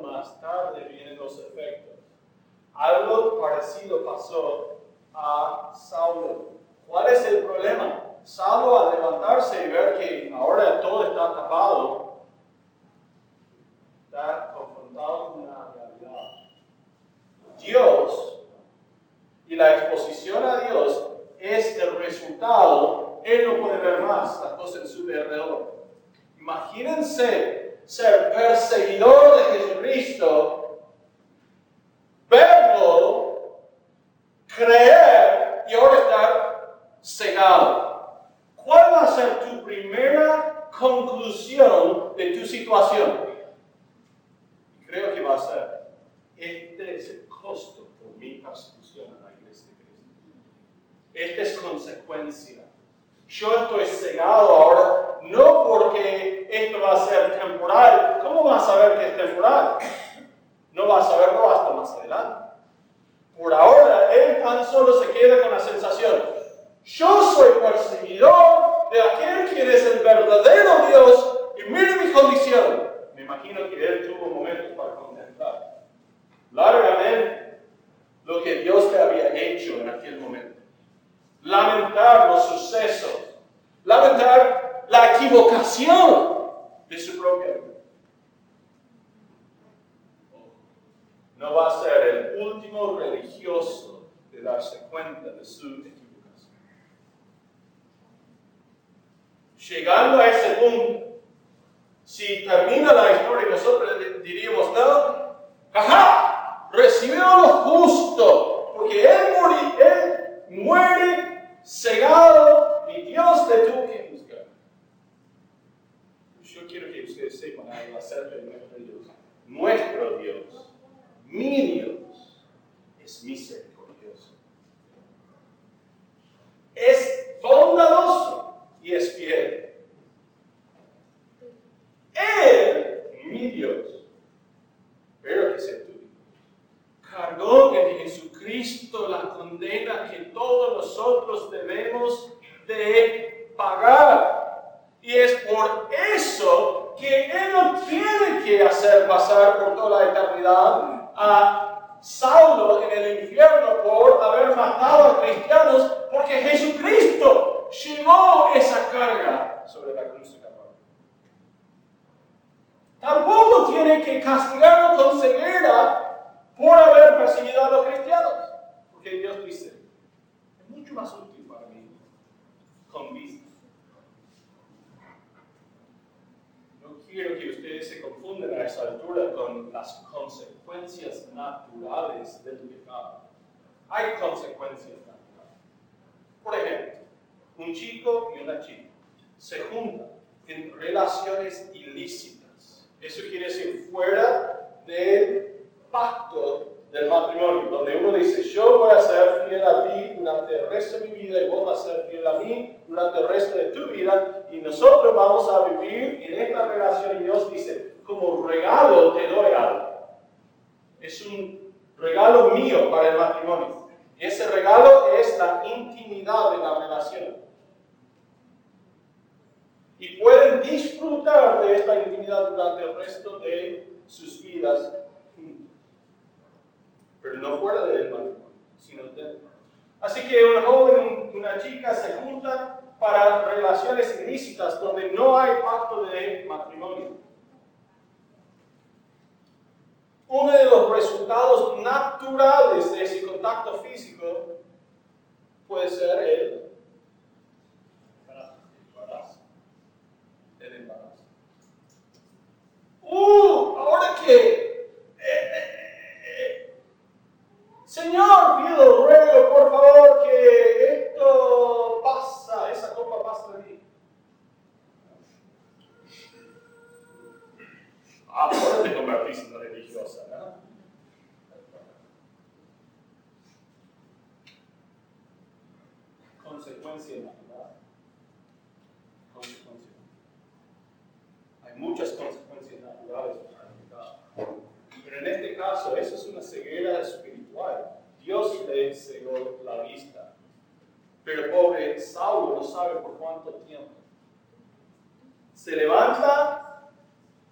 más tarde vienen los efectos. Algo parecido pasó a Saulo. ¿Cuál es el problema? Saulo al levantarse y ver que ahora todo está tapado, está confrontado con una realidad. Dios y la exposición a Dios es el resultado. Él no puede ver más las cosas en su alrededor. Imagínense ser perseguidor de Jesucristo, verlo, creer y ahora estar cegado. ¿Cuál va a ser tu primera conclusión de tu situación? Creo que va a ser, este es el costo por mi persecución a la iglesia de Cristo. Esta es consecuencia. Yo estoy cegado ahora, no porque esto va a ser temporal. ¿Cómo vas a saber que es temporal? No vas a saberlo hasta más adelante. Por ahora, él tan solo se queda con la sensación, yo soy perseguidor de aquel quien es el verdadero Dios y mire mi condición. Me imagino que él tuvo momentos para contemplar largamente lo que Dios le había hecho en aquel momento lamentar los sucesos, lamentar la equivocación de su propia vida. No va a ser el último religioso de darse cuenta de su equivocación. Llegando a ese punto, si termina la historia, nosotros diríamos, no, ajá, recibió lo justo, porque él, muere cegado y Dios le tuvo que juzgar. Yo quiero que ustedes sepan algo acerca de nuestro Dios. Nuestro Dios, mi Dios, es misericordioso. Es bondadoso y es fiel. Él, mi Dios, pero que se cargó en Jesucristo la condena que todos nosotros debemos de pagar. Y es por eso que Él no tiene que hacer pasar por toda la eternidad a Saulo en el infierno por haber matado a cristianos, porque Jesucristo llevó esa carga sobre la cruz de Calvario. Tampoco tiene que castigarlo con ceguera por haber perseguido a los cristianos. Porque Dios dice, es mucho más útil para mí con vista. No quiero que ustedes se confundan a esa altura con las consecuencias naturales del pecado. Hay consecuencias. Por ejemplo, un chico y una chica se juntan en relaciones ilícitas. Eso quiere decir fuera de pacto del matrimonio, donde uno dice, yo voy a ser fiel a ti durante el resto de mi vida y vos vas a ser fiel a mí durante el resto de tu vida y nosotros vamos a vivir en esta relación y Dios dice, como regalo te doy algo. Es un regalo mío para el matrimonio. Ese regalo es la intimidad de la relación. Y pueden disfrutar de esta intimidad durante el resto de sus vidas pero no fuera del matrimonio, sino dentro. Así que un joven una chica se juntan para relaciones ilícitas donde no hay pacto de matrimonio. Uno de los resultados naturales de ese contacto físico puede ser el embarazo. El embarazo. ¡Uh! ¿Ahora qué? Eh, eh, Señor, pido, ruego, por favor, que esto pasa, esa copa pasa de mí. Ah, por te convertiste en religiosa, ¿no? Consecuencia natural. Consecuencia. Hay muchas consecuencias naturales para el pecado. Pero en este caso, eso es una ceguera espiritual Dios le cegó la vista. Pero pobre Saulo no sabe por cuánto tiempo. Se levanta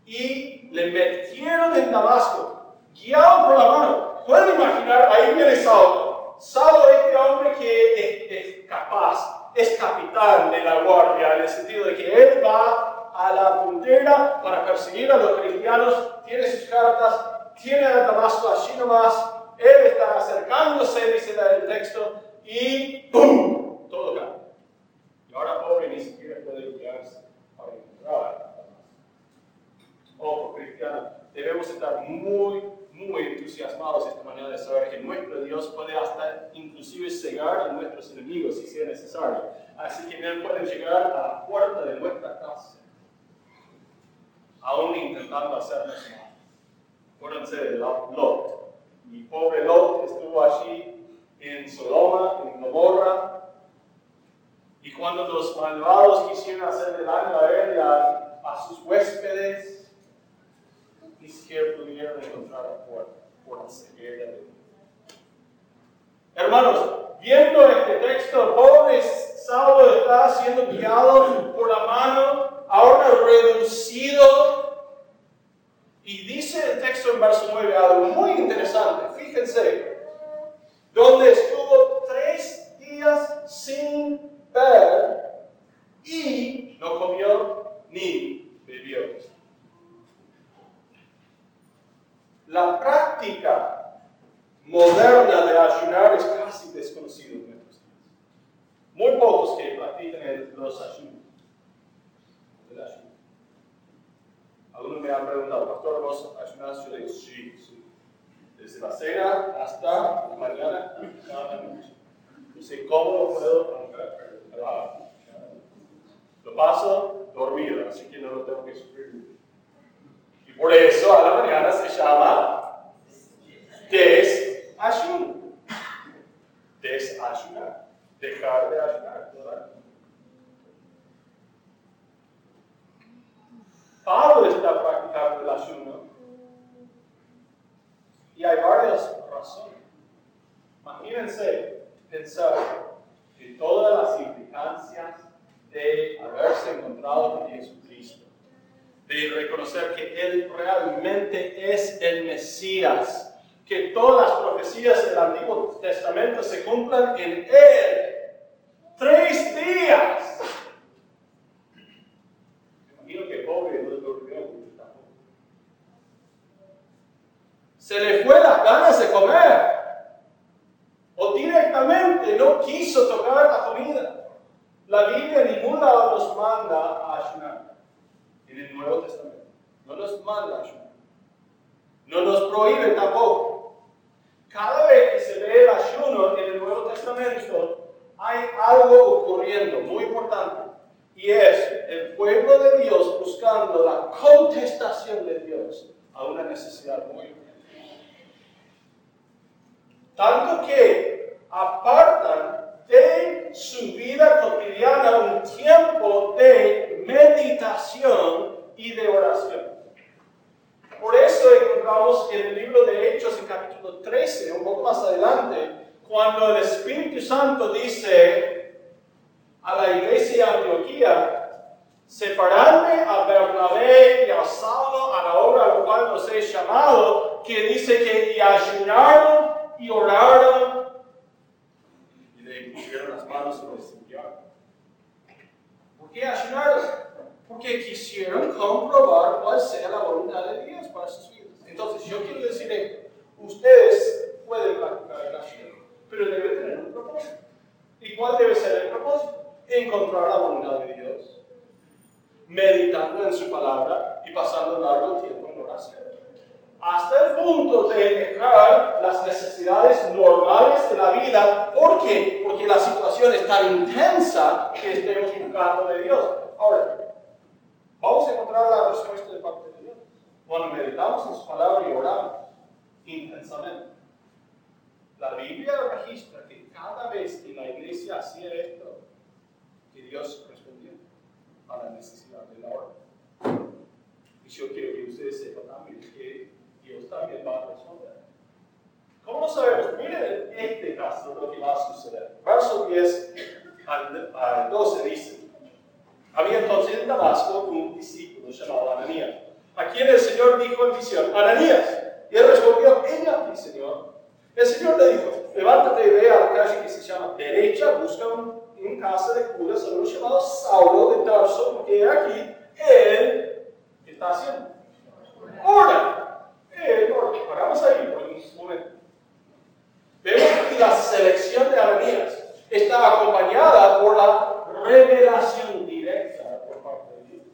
y le metieron en Damasco, guiado por la mano. Pueden imaginar, ahí viene Saulo. Saulo es este hombre que es, capaz, es capitán de la guardia, en el sentido de que él va a la puntera para perseguir a los cristianos, tiene sus cartas, tiene a Damasco así nomás, él está acercándose, dice el texto, y ¡pum! Todo cae. Y ahora pobre ni siquiera puede guiarse para encontrar Ojo, cristiano, debemos estar muy, muy entusiasmados esta mañana de saber que nuestro Dios puede hasta inclusive cegar a nuestros enemigos si sea necesario. Así que Él puede llegar a la puerta de nuestra casa, aún intentando hacernos mal. Acuérdense de Lot. Mi pobre Lot estuvo allí en Sodoma, en Gomorra, y cuando los malvados quisieron hacerle daño a él y a, sus huéspedes, ni siquiera pudieron encontrar puerta por la ceguera de Hermanos, viendo este texto, pobre Saulo está siendo guiado por la mano, ahora reducido. Y dice el texto en verso 9 algo muy interesante. Fíjense, donde estuvo tres días sin ver y no comió ni bebió. La práctica moderna de ayunar es casi desconocida en nuestros días. Muy pocos que practican los ayunos. Algunos me han preguntado, pastor, ¿vos ayunas? Yo digo, sí, sí. Desde la cena hasta la mañana, cada noche. No sé cómo lo puedo Lo paso dormido, así que no lo tengo que sufrir. Y por eso a la mañana se llama desayuno. Desayunar. Dejar de ayunar. Pablo está practicando el ayuno y hay varias razones. Imagínense pensar en todas las implicancias de haberse encontrado con Jesucristo, de reconocer que Él realmente es el Mesías, que todas las profecías del Antiguo Testamento se cumplan en Él. Tres días. Imagino que pobre no durmió tampoco. Se le fue las ganas de comer o directamente no quiso tocar la comida. La Biblia lado nos manda a ayunar. En el Nuevo Testamento. No nos manda ayunar. No nos prohíbe tampoco. Cada vez que se ve el ayuno en el Nuevo Testamento, hay algo ocurriendo muy importante. Y es el pueblo de Dios buscando la contestación de Dios a una necesidad muy importante. Tanto que apartan de su vida cotidiana un tiempo de meditación y de oración. Por eso encontramos en el libro de Hechos, en capítulo 13, un poco más adelante, cuando el Espíritu Santo dice a la iglesia de Antioquía, separadme a Bernabé y a Saulo a la obra a la cual los he llamado, que dice que y ayunaron y oraron y le pusieron las manos sobre Señor. ¿Por qué ayunaron? Porque quisieron comprobar cuál sea la voluntad de Dios para sus vidas. Entonces, yo quiero decir esto. Ustedes pueden practicar el ayuno, pero deben tener un propósito. ¿Y cuál debe ser el propósito? Encontrar la voluntad de Dios, meditando en su palabra y pasando largo tiempo en oración hasta el punto de dejar las necesidades normales de la vida. ¿Por qué? Porque la situación es tan intensa que estemos buscando de Dios. Ahora, vamos a encontrar la respuesta de parte de Dios. Cuando meditamos en su palabra y oramos intensamente. La Biblia registra que cada vez que la iglesia hacía esto, que Dios respondía a la necesidad de la hora. Y yo quiero que ustedes sepan también que Dios también va a resolver. ¿Cómo sabemos? Miren este caso lo que va a suceder. Verso 10 al, 12 dice, había entonces en Damasco un discípulo llamado Ananías, a quien el Señor dijo, visión, Ananías. Y él respondió, ella aquí, Señor. El Señor le dijo, levántate y ve a la calle que se llama derecha, busca un, en casa de curas a uno llamado Saulo de Tarso, porque aquí él está haciendo. Ora. Él ora. Paramos ahí por un momento. Vemos que la selección de Ananías está acompañada por la revelación directa por parte de Dios.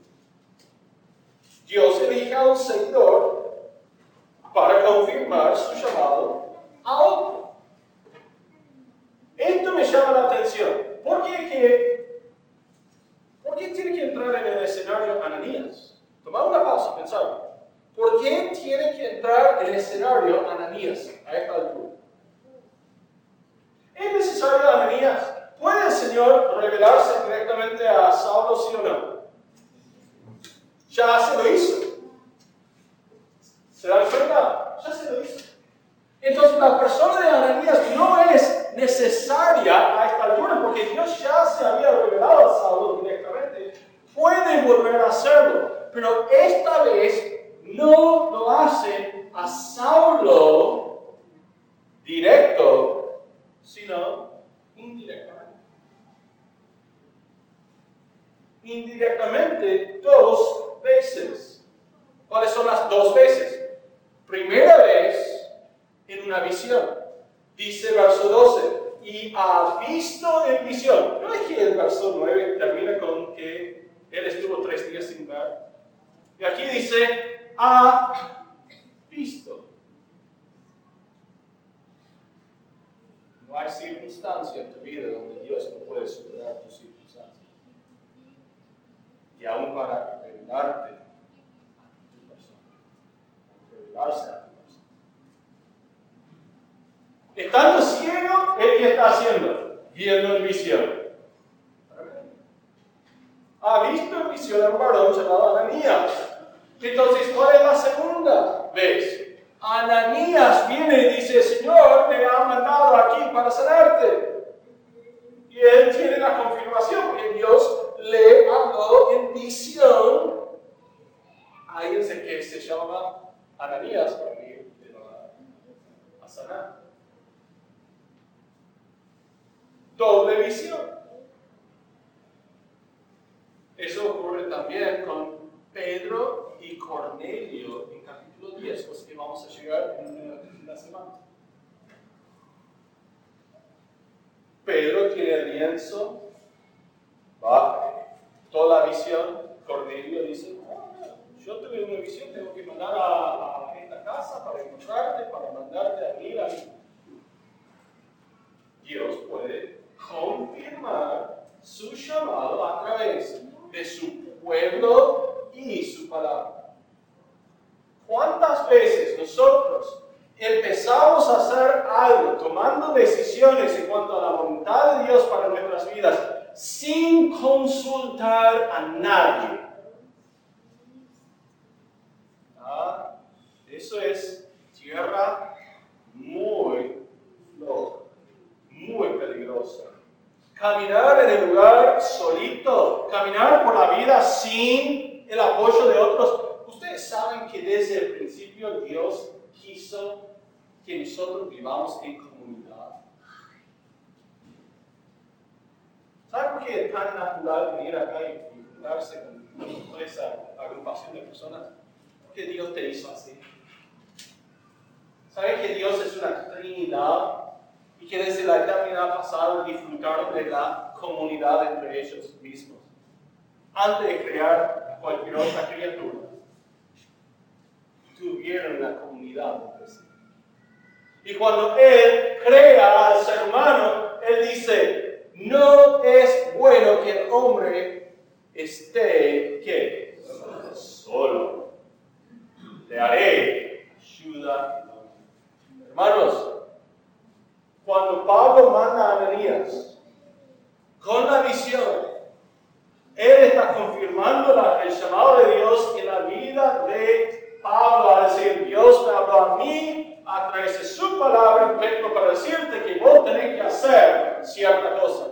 Dios elige a un seguidor para confirmar su llamado a otro. Esto me llama la atención. ¿Por qué, que, ¿por qué tiene que entrar en el escenario Ananías? Tomar una pausa, pensar. ¿Por qué tiene que entrar en el escenario Ananías a esta altura? ¿Es necesario Ananías? ¿Puede el Señor revelarse directamente a Saulo, sí o no? Ya se lo hizo. ¿Se da cuenta? Ya se lo hizo. Entonces la persona de Ananías no es necesaria a esta altura porque Dios ya se había revelado a Saulo directamente. Puede volver a hacerlo, pero esta vez no lo hace a Saulo directo, sino indirectamente. Indirectamente dos veces. ¿Cuáles son las dos veces? Primera vez en una visión. Dice verso 12, y ha visto en visión. No es que el verso 9 termina con que él estuvo tres días sin ver. Y aquí dice, ha visto. No hay circunstancia en tu vida donde Dios no puede superar tus circunstancias. Y aún para revelarte a tu persona, revelarse a tu persona. Estando ciego, ¿él qué está haciendo? Viendo en visión. Ha visto en visión a un varón llamado Ananías. Entonces, ¿cuál es la segunda vez? Ananías viene y dice, Señor, me ha mandado aquí para sanarte. Y él tiene la confirmación, porque Dios le habló en visión a alguien que se llama Ananías para que te va a sanar. Doble visión. Eso ocurre también con Pedro y Cornelio en capítulo 10, pues que vamos a llegar en una semana. Pedro tiene el lienzo, va, toda la visión, Cornelio dice, yo tuve una visión, tengo que mandar a, a esta casa para encontrarte, para mandarte a mí, a mí. Dios puede confirmar su llamado a través de su pueblo y su palabra. ¿Cuántas veces nosotros empezamos a hacer algo, tomando decisiones en cuanto a la voluntad de Dios para nuestras vidas, sin consultar nadie? Ah, eso es tierra muy floja, muy peligrosa. Caminar en el lugar solito, caminar por la vida sin el apoyo de otros. Ustedes saben que desde el principio Dios quiso que nosotros vivamos en comunidad. ¿Saben por qué es tan natural venir acá y juntarse con esa agrupación de personas? Porque Dios te hizo así. ¿Saben que Dios es una trinidad? y que desde la eternidad pasada disfrutaron de la comunidad entre ellos mismos, antes de crear cualquier otra criatura. Tuvieron la comunidad entre sí. Y cuando Él crea al ser humano, Él dice, no es bueno que el hombre esté, ¿qué? Solo. Le haré ayuda. Hermanos, cuando Pablo manda a Ananías con la visión, él está confirmando la, el llamado de Dios en la vida de Pablo, a decir, Dios me habló a mí a través de su palabra, vengo para decirte que vos tenés que hacer cierta cosa.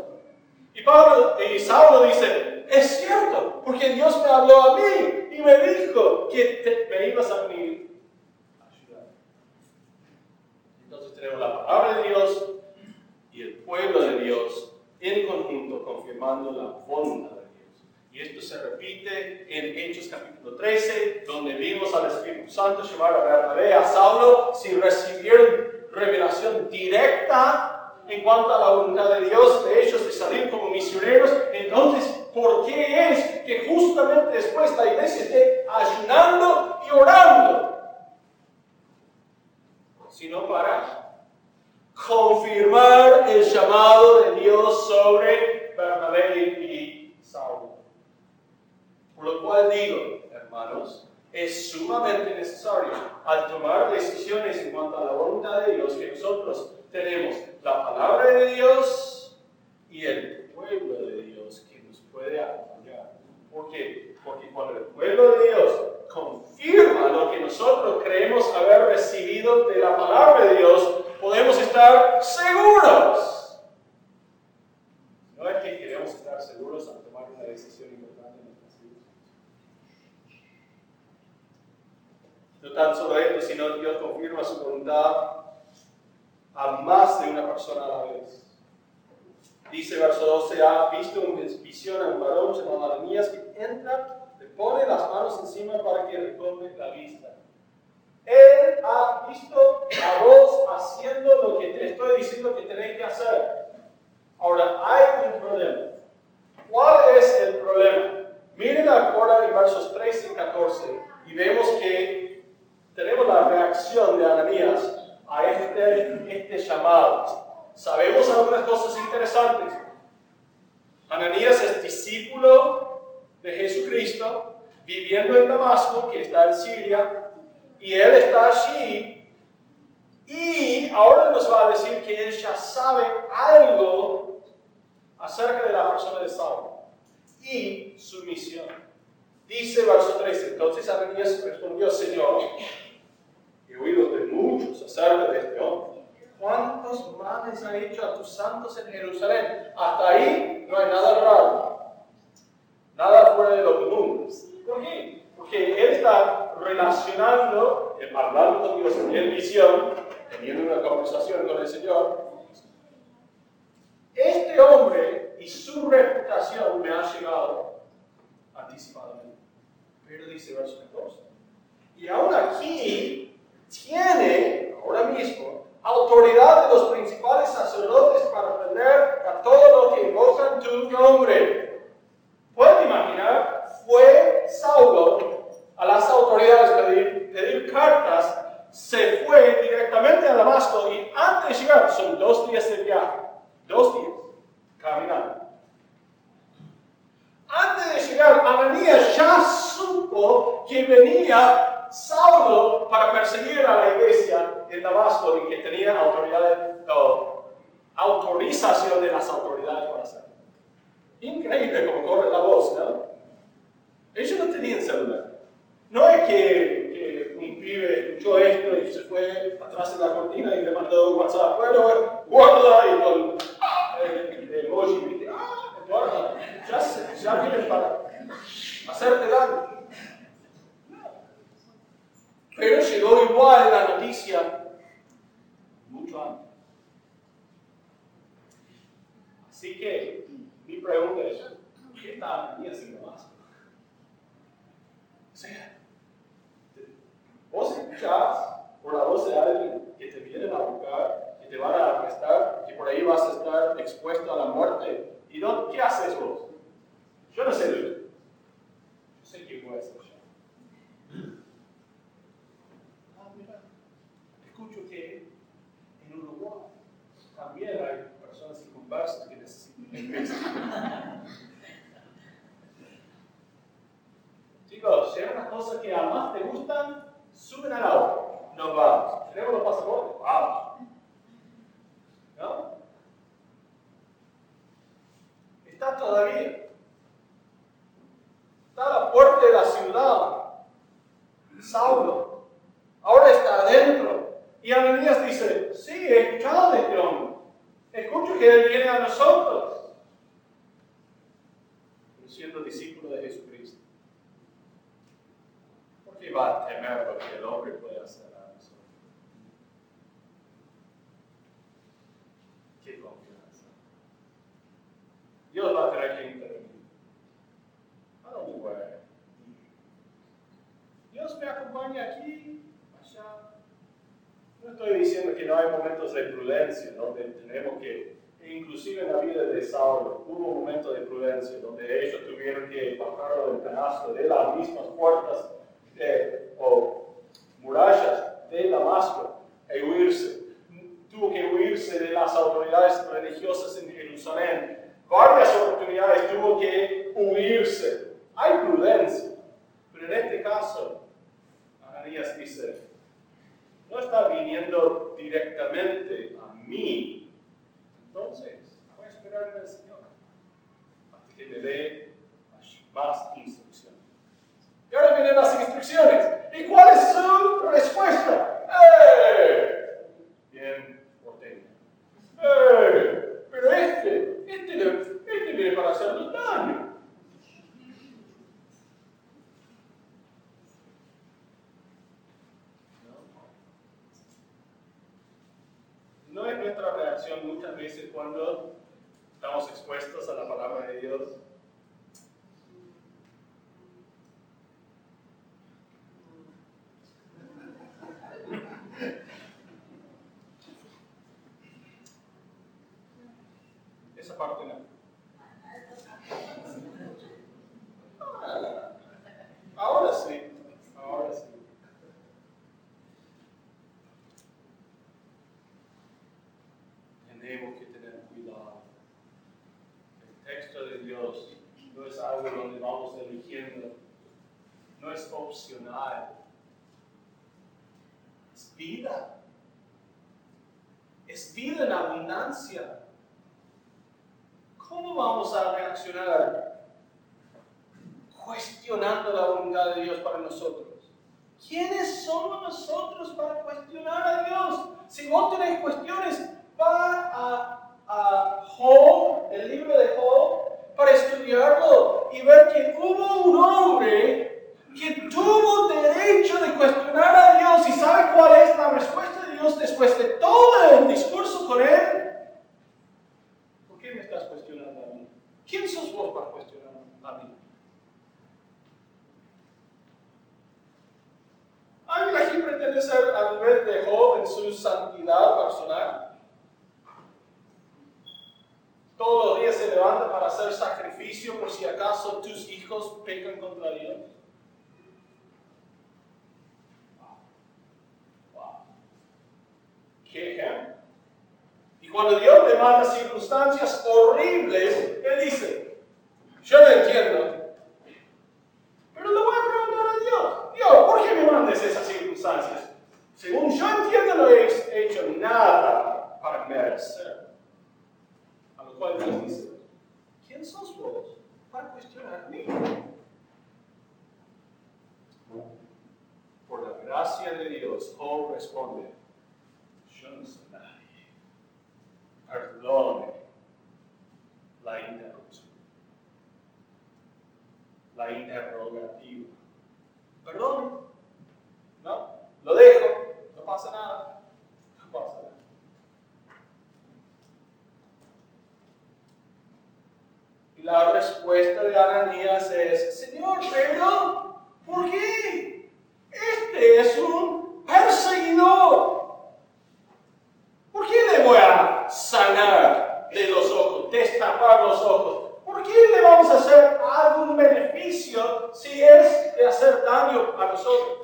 Y Pablo y Saulo dice, es cierto, porque Dios me habló a mí y me dijo que te, me ibas a venir a ayudar. Entonces tenemos la palabra de Dios y el pueblo de Dios en conjunto confirmando la bondad de Dios. Y esto se repite en Hechos capítulo 13, donde vimos al Espíritu Santo llevar a Bernabé a Saulo si recibieron revelación directa en cuanto a la voluntad de Dios, de ellos de salir como misioneros, entonces ¿por qué es que justamente después la iglesia esté ayunando y orando? Sino para confirmar el llamado de Dios sobre Bernabé y Saulo. Por lo cual digo, hermanos, es sumamente necesario al tomar decisiones en cuanto a la voluntad de Dios que nosotros tenemos la palabra de Dios y el pueblo de Dios que nos puede. ¿Por qué? Porque cuando el pueblo de Dios confirma lo que nosotros creemos haber recibido de la palabra de Dios, podemos estar seguros. No es que queremos estar seguros al tomar una decisión importante en nuestras vidas. No tan solo esto, sino Dios confirma su voluntad a más de una persona a la vez. Dice verso 12, ha visto una visión a un varón llamado Ananías que entra, le pone las manos encima para que recobre la vista. Él ha visto a vos haciendo lo que te estoy diciendo que tenéis que hacer. Ahora, hay un problema. ¿Cuál es el problema? Miren ahora en versos 13 y 14 y vemos que tenemos la reacción de Ananías a este, este llamado. Sabemos algunas cosas interesantes. Ananías es discípulo de Jesucristo, viviendo en Damasco, que está en Siria, y él está allí. Y ahora nos va a decir que él ya sabe algo acerca de la persona de Saulo y su misión. Dice verso 13, entonces Ananías respondió, Señor, he oído de muchos acerca de este hombre. ¿Cuántos males ha hecho a tus santos en Jerusalén? Hasta ahí no hay nada raro, nada fuera de lo común. ¿Por qué? Porque él está relacionando, hablando con Dios en visión, teniendo una conversación con el Señor. Este hombre y su reputación me ha llegado anticipadamente. Pero dice verso 14. Y aún aquí tiene ahora mismo autoridad de los principales sacerdotes para aprender a todo lo que invocan tu nombre. Pueden imaginar, fue Saulo a las autoridades pedir, pedir cartas, se fue directamente a Damasco y antes de llegar, son dos días de viaje, dos días, caminando. Antes de llegar, Ananías ya supo que venía Saulo para perseguir a la iglesia en Damasco y que tenía autorización de las autoridades para hacerlo. Increíble como corre la voz, ¿no? Ellos no tenían celular. No es que, que un pibe escuchó esto y se fue atrás de la cortina y le mandó un WhatsApp, bueno, guarda y con el, emoji, ah, guarda, ya, ya viene para hacerte daño. Pero llegó igual la noticia mucho antes. Así que mi pregunta es, ¿qué está haciendo más? O sea, vos escuchás por la voz de alguien que te vienen a buscar, que te van a arrestar, que por ahí vas a estar expuesto a la muerte. ¿Y dónde, qué haces vos? Yo no sé quién puede ser. también hay personas inconversas que necesitan Chicos, hay unas cosas que a más te gustan, suben al auto. Nos vamos. ¿Tenemos los pasaportes? Vamos. ¿No? Está todavía. Está a la puerta de la ciudad. Saulo. Ahora está adentro. Y Ananías dice, sí, he escuchado de este hombre. Escucho que Él viene a nosotros, siendo discípulo de Jesucristo? ¿Por qué va a temer lo que el hombre puede hacer a nosotros? ¿Qué confianza? Dios va a traer que intervenir. ¿A dónde voy? Dios me acompaña aquí, allá. No estoy diciendo que no hay momentos de prudencia donde tenemos que inclusive en la vida de Saulo, hubo momentos de prudencia, donde ellos tuvieron que bajar del canasto de las mismas puertas o murallas de Damasco e huirse. Tuvo que huirse de las autoridades religiosas en Jerusalén. Varias oportunidades tuvo que huirse. Hay prudencia. Pero en este caso, Ananías dice, no está viniendo directamente a mí. Entonces, voy a esperar al Señor hasta que me dé más instrucciones. Y ahora vienen las instrucciones. ¿Y cuál es su respuesta? ¡Eh! Bien, ordeña. ¡Eh! Pero este, este, este viene para hacernos daño. No es nuestra reacción muchas veces cuando estamos expuestos a la palabra de Dios. Esa parte no. Ah, ahora sí, ahora sí. tenemos que tener cuidado. El texto de Dios no es algo donde vamos eligiendo, no es opcional, es vida. Es vida en abundancia. ¿Cómo vamos a reaccionar cuestionando la voluntad de Dios para nosotros? ¿Quiénes somos nosotros para cuestionar a Dios? Si vos tenés cuestiones, va a, a el libro de Job, para estudiarlo y ver que hubo un hombre que tuvo derecho de cuestionar a Dios y sabe cuál es la respuesta de Dios después de todo el discurso con él. ¿Por qué me estás cuestionando a mí? ¿Quién sos vos para cuestionar a mí? ¿Alguien aquí pretende ser al nivel de Job en su santidad personal? Todos los días se levanta para hacer sacrificio por si acaso tus hijos pecan contra Dios. ¿Qué ejemplo? Y cuando Dios le manda circunstancias horribles, Él dice, yo no entiendo, pero le voy a preguntar a Dios, Dios, ¿por qué me mandas esas circunstancias? Según yo entiendo, no he hecho nada para merecer. A lo cual Dios dice, ¿quién sos vos para cuestionar a mí? Por la gracia de Dios, Job responde, yo no soy nadie. Perdone la interrupción, la interrogativa. Perdone. No, lo dejo, no pasa nada. No pasa nada. Y la respuesta de Ananías es, Señor, pero, ¿por qué? Este es un perseguidor. ¿Por qué le voy a sanar de los los ojos? ¿Por qué le vamos a hacer algún beneficio si es de hacer daño a nosotros?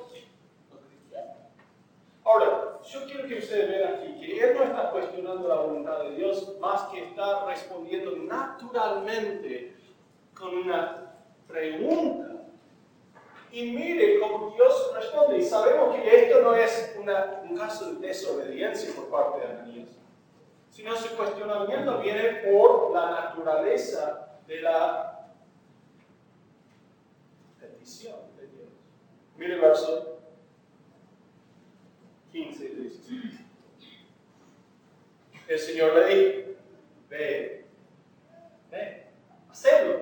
Ahora, yo quiero que ustedes vean aquí que él no está cuestionando la voluntad de Dios, más que está respondiendo naturalmente con una pregunta. Y mire cómo Dios responde. Y sabemos que esto no es una, un caso de desobediencia por parte de Ananías, sino su cuestionamiento viene por la naturaleza de la petición de Dios. Mire el verso 15 y 16. El Señor le dijo, ve, ve, hacedlo,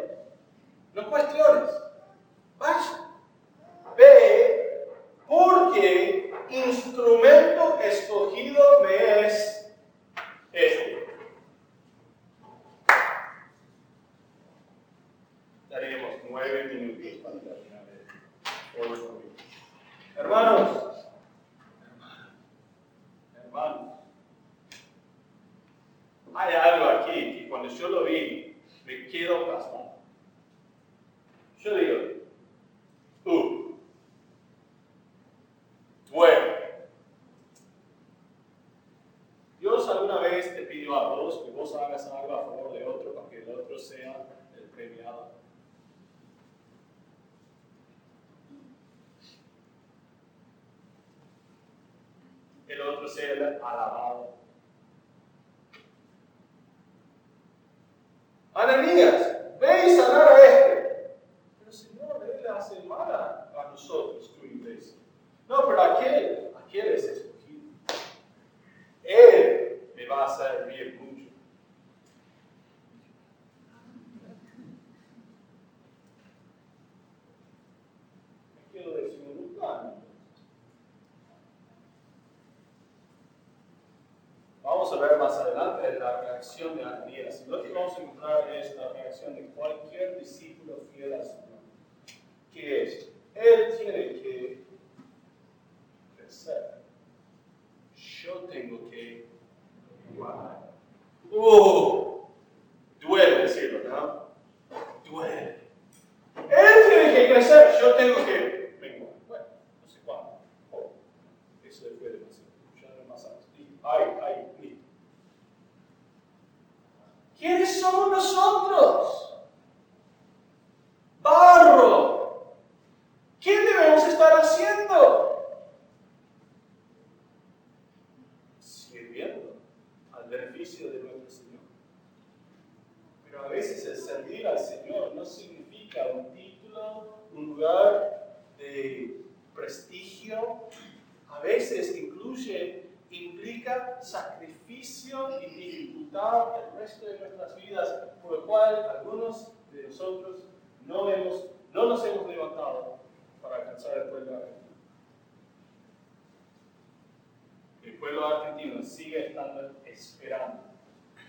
no cuestiones, vaya, ve, porque instrumento escogido me es este. Daríamos nueve minutos para terminar el Hermanos, hay algo aquí que cuando yo lo vi, me quedo plasmado. Yo digo, uh, duele. Dios alguna vez te pidió a vos que vos hagas algo a favor de otro para que el otro sea el premiado. El otro sea el alabado. Ananías, ve y sanar a este. Pero Señor, él le hace mal a, nosotros, tu iglesia. No, pero aquel, aquel es escogido. Él me va a hacer bien mucho. Me quiero decir un plan. Vamos a ver más adelante la reacción de Ananías. Lo que vamos a encontrar es la reacción de cualquier discípulo fiel al Señor. Que es, Él tiene que crecer. Yo tengo que guardar. ¡Uh! Duele decirlo, ¿no? Duele. Él tiene que crecer. Yo tengo que menguar. Bueno, no sé cuándo. Oh, eso fue demasiado. Ya no más antes. Ay, ay, ¿Quiénes somos nosotros? Barro. ¿Qué debemos estar haciendo? Sirviendo al beneficio de nuestro Señor. Pero a veces el servir al Señor no significa un título, un lugar de prestigio. A veces incluye implica sacrificio y dificultad el resto de nuestras vidas, por lo cual algunos de nosotros no, hemos, no nos hemos levantado para alcanzar el pueblo argentino. El pueblo argentino sigue estando esperando,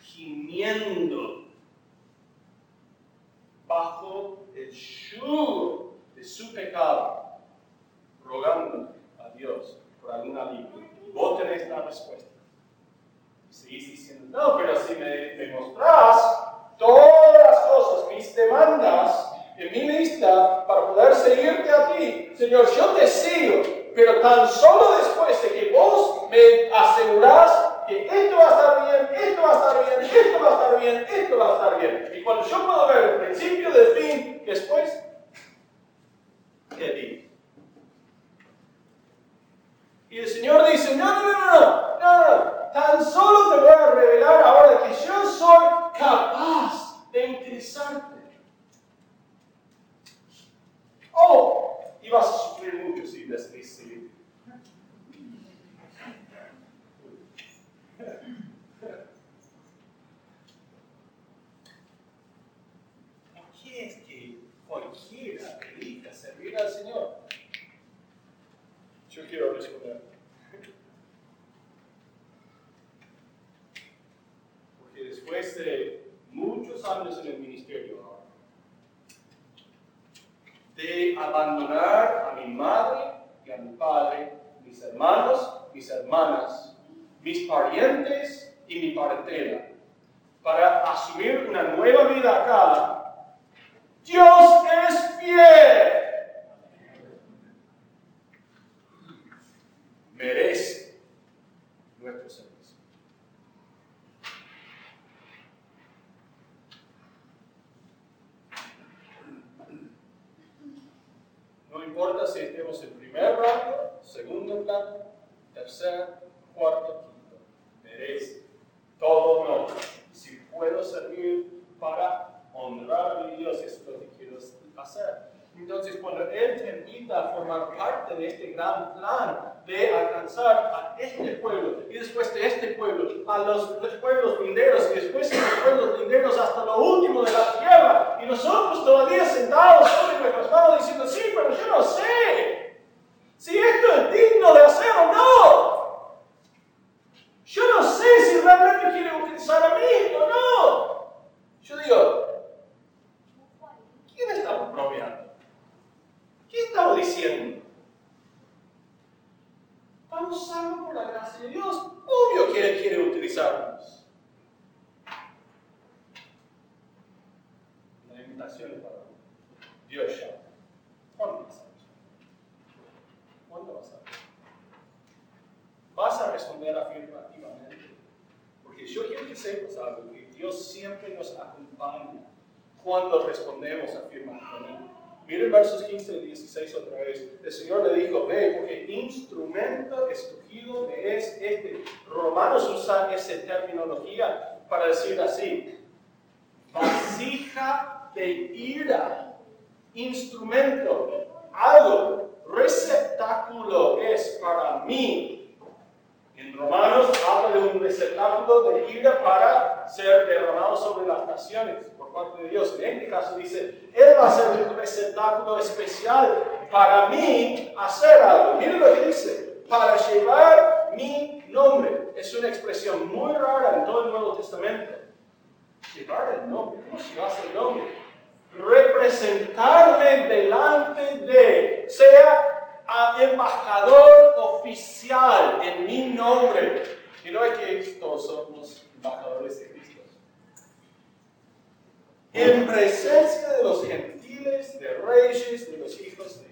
gimiendo bajo el yugo de su pecado, rogando a Dios por alguna alivio vos tenés la respuesta. Y seguís diciendo, no, pero si me, me mostrás todas las cosas, mis demandas, en mi lista para poder seguirte a ti, Señor, yo te sigo, pero tan solo después de que vos me asegurás que esto va a estar bien, esto va a estar bien, esto va a estar bien, esto va a estar bien. Y cuando yo puedo ver el principio del fin, después, ¿qué digo? Y el Señor dice, no, no, no, no, no, no, tan solo te voy a revelar ahora que yo soy capaz de utilizarte. Oh, y vas a sufrir mucho si decidís seguir. qué es que cualquiera elija servir al Señor? Yo quiero responder. Porque después de muchos años en el ministerio de abandonar a mi madre y a mi padre, mis hermanos, mis hermanas, mis parientes y mi parentela, para asumir una nueva vida acá, Dios es fiel. merece nuestro servicio. No importa si estemos en primer rango, segundo plano, tercer, cuarto, quinto, merece todo honor. Servir para honrar a Dios, eso es lo que quiero hacer. Entonces, cuando Él te invita a formar parte de este gran plan de alcanzar a este pueblo y después de este pueblo, a los, pueblos linderos y después de los pueblos linderos hasta lo último de la tierra, y nosotros todavía sentados sobre nuestras manos diciendo, sí, pero yo no sé si esto es digno de hacer o no. Yo no sé si realmente quiere utilizar a mí o no. Yo digo, ¿quién está bromeando? ¿Qué estamos diciendo? Estamos salvos por la gracia de Dios. Obvio que Él quiere utilizarnos. que sepas algo, que Dios siempre nos acompaña cuando respondemos afirmativamente. Miren versos 15 y 16 otra vez. El Señor le dijo, ve, porque instrumento escogido me es este. Romanos usa esa terminología para decir así, vasija de ira, instrumento, algo, receptáculo es para mí. En Romanos habla de un receptáculo de ira para ser derramado sobre las naciones parte de Dios. En este caso dice, Él va a ser un receptáculo especial para mí hacer algo. Miren lo que dice, para llevar mi nombre. Es una expresión muy rara en todo el Nuevo Testamento. Llevar el nombre, ¿cómo llevas el nombre? Representarme delante de, sea embajador oficial en mi nombre. Y no es que todos somos embajadores de en presencia de los gentiles, de reyes, de los hijos de.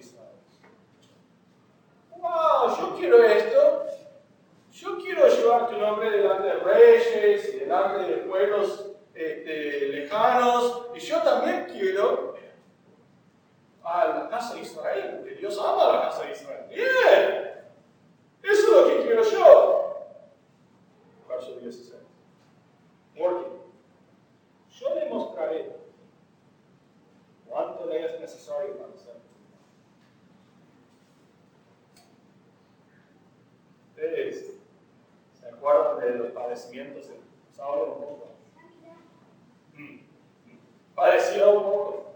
¡Wow! Yo quiero esto. Yo quiero llevar tu nombre delante de reyes y delante de pueblos este, lejanos. Y yo también quiero a la casa de Israel, Dios ama a la casa de Israel. ¡Bien! Eso es lo que quiero yo. Verso 16. Porque yo le mostraré cuánto de es necesario para hacerlo. Ustedes se acuerdan de los padecimientos de Saulo un poco. Padeció un poco.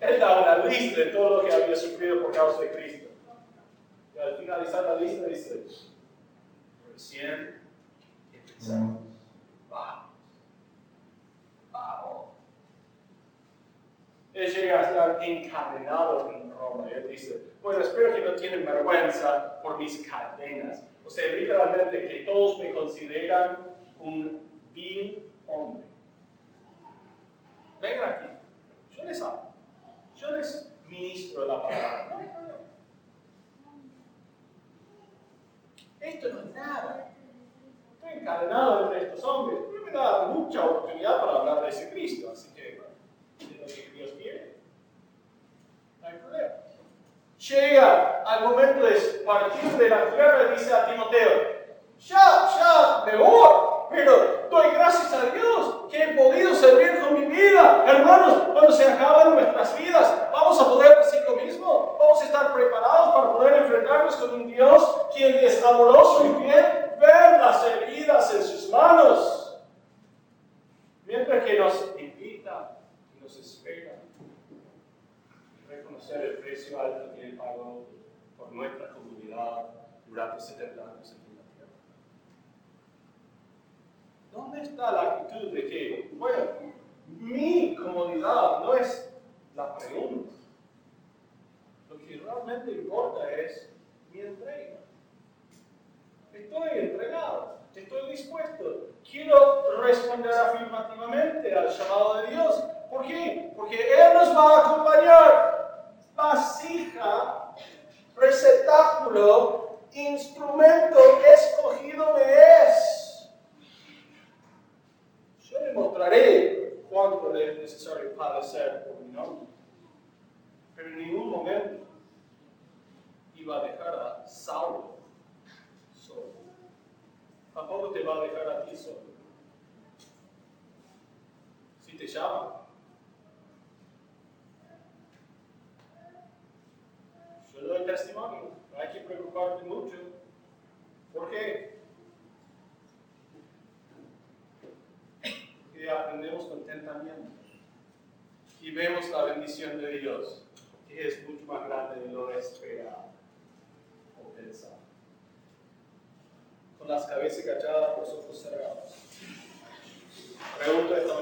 Él da una lista de todo lo que había sufrido por causa de Cristo. Y al finalizar la lista dice, recién empezamos. él llega a estar encadenado en Roma. Él dice, bueno, espero que no tienen vergüenza por mis cadenas. O sea, literalmente que todos me consideran un vil hombre. Vengan aquí, yo les hablo, yo les ministro la palabra. Esto no es nada. Estoy encadenado entre estos hombres. No me da mucha oportunidad para hablar de ese Cristo, así que Dios quiere. No hay problema. Llega al momento de partir de la tierra y dice a Timoteo, ya, ya, me pero doy gracias a Dios que he podido servir con mi vida. Hermanos, cuando se acaban nuestras vidas, vamos a poder decir lo mismo. Vamos a estar preparados para poder enfrentarnos con un Dios quien es amoroso y fiel, ver las heridas en sus manos. Mientras que nos invita nos espera reconocer el precio alto que Él pagó por nuestra comunidad durante 70 años aquí en la tierra. ¿Dónde está la actitud de que, bueno, mi comodidad no es la pregunta? Lo que realmente importa es mi entrega. Estoy entregado, estoy dispuesto. Quiero responder afirmativamente al llamado de Dios ¿Por qué? Porque Él nos va a acompañar. Vasija, receptáculo, instrumento escogido me es. Yo le mostraré cuánto le es necesario padecer por mi nombre. Pero en ningún momento iba a dejar a Saulo solo. Tampoco te va a dejar a ti solo. Si te llama, Yo doy testimonio, no hay que preocuparte mucho. ¿Por qué? Porque aprendemos contentamiento y vemos la bendición de Dios, que es mucho más grande de lo esperado o pensado. Con las cabezas agachadas, los ojos cerrados. Pregunto esta